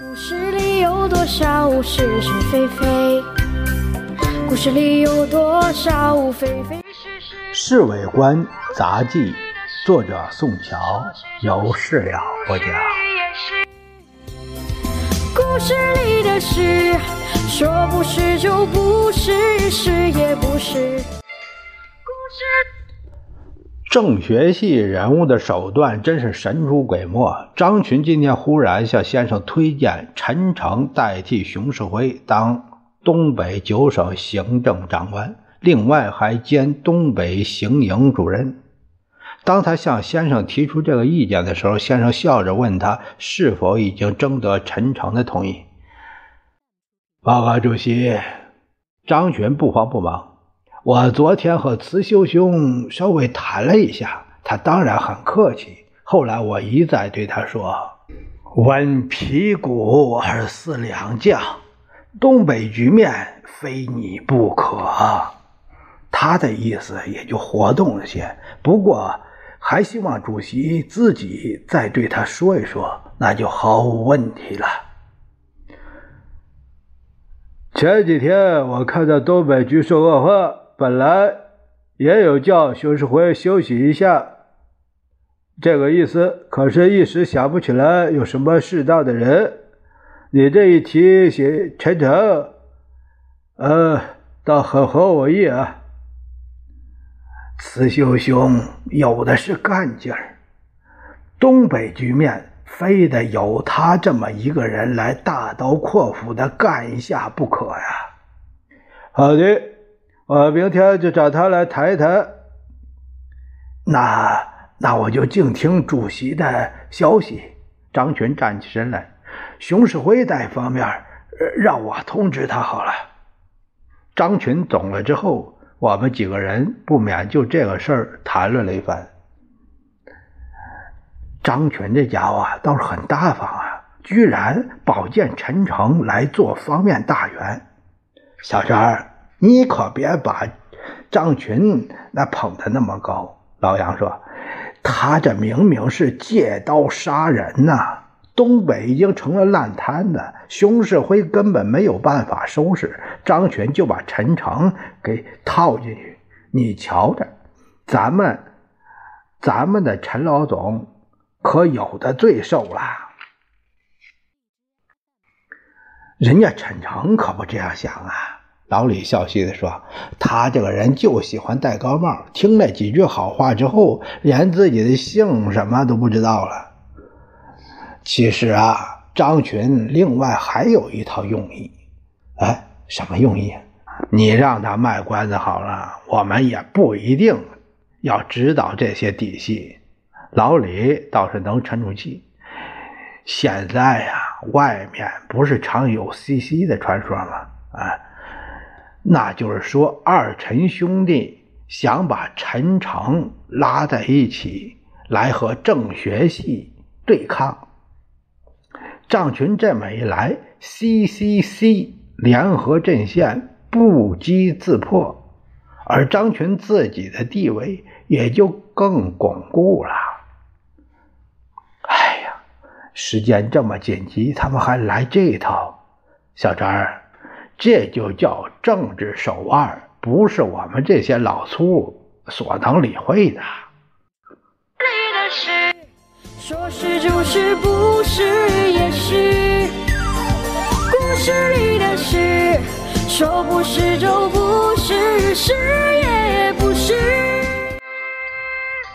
故事里有多少是是非非？故事里有多少非非是是？《侍卫官杂记》，作者宋乔，有事了不讲。故事里的事，说不是就不是，是也不是。政。学系人物的手段真是神出鬼没。张群今天忽然向先生推荐陈诚代替熊式辉当东北九省行政长官，另外还兼东北行营主任。当他向先生提出这个意见的时候，先生笑着问他是否已经征得陈诚的同意。报告主席，张群不慌不忙。我昨天和慈修兄稍微谈了一下，他当然很客气。后来我一再对他说：“闻皮鼓而思良将，东北局面非你不可。”他的意思也就活动了些，不过还希望主席自己再对他说一说，那就毫无问题了。前几天我看到东北局势恶化。本来也有叫熊世辉休息一下这个意思，可是一时想不起来有什么适当的人。你这一提醒陈诚，呃，倒很合我意啊。慈修兄有的是干劲儿，东北局面非得有他这么一个人来大刀阔斧的干一下不可呀。好的。我明天就找他来谈一谈。那那我就静听主席的消息。张群站起身来，熊世辉在方面让我通知他好了。张群懂了之后，我们几个人不免就这个事儿谈论了一番。张群这家伙，倒是很大方啊，居然保荐陈诚来做方面大员。小张。你可别把张群那捧得那么高。老杨说：“他这明明是借刀杀人呐！东北已经成了烂摊子，熊世辉根本没有办法收拾。张群就把陈诚给套进去。你瞧着，咱们咱们的陈老总可有的罪受了。人家陈诚可不这样想啊。”老李笑嘻的说：“他这个人就喜欢戴高帽，听了几句好话之后，连自己的姓什么都不知道了。其实啊，张群另外还有一套用意。哎，什么用意？你让他卖关子好了，我们也不一定要知道这些底细。老李倒是能沉住气。现在呀，外面不是常有 CC 的传说吗？啊。”那就是说，二陈兄弟想把陈诚拉在一起来和郑学系对抗。张群这么一来，CCC 联合阵线不击自破，而张群自己的地位也就更巩固了。哎呀，时间这么紧急，他们还来这套，小张儿。这就叫政治手腕，不是我们这些老粗所能理会的。说是就是，不是也是。故事里的事，说不是就不是，是也不。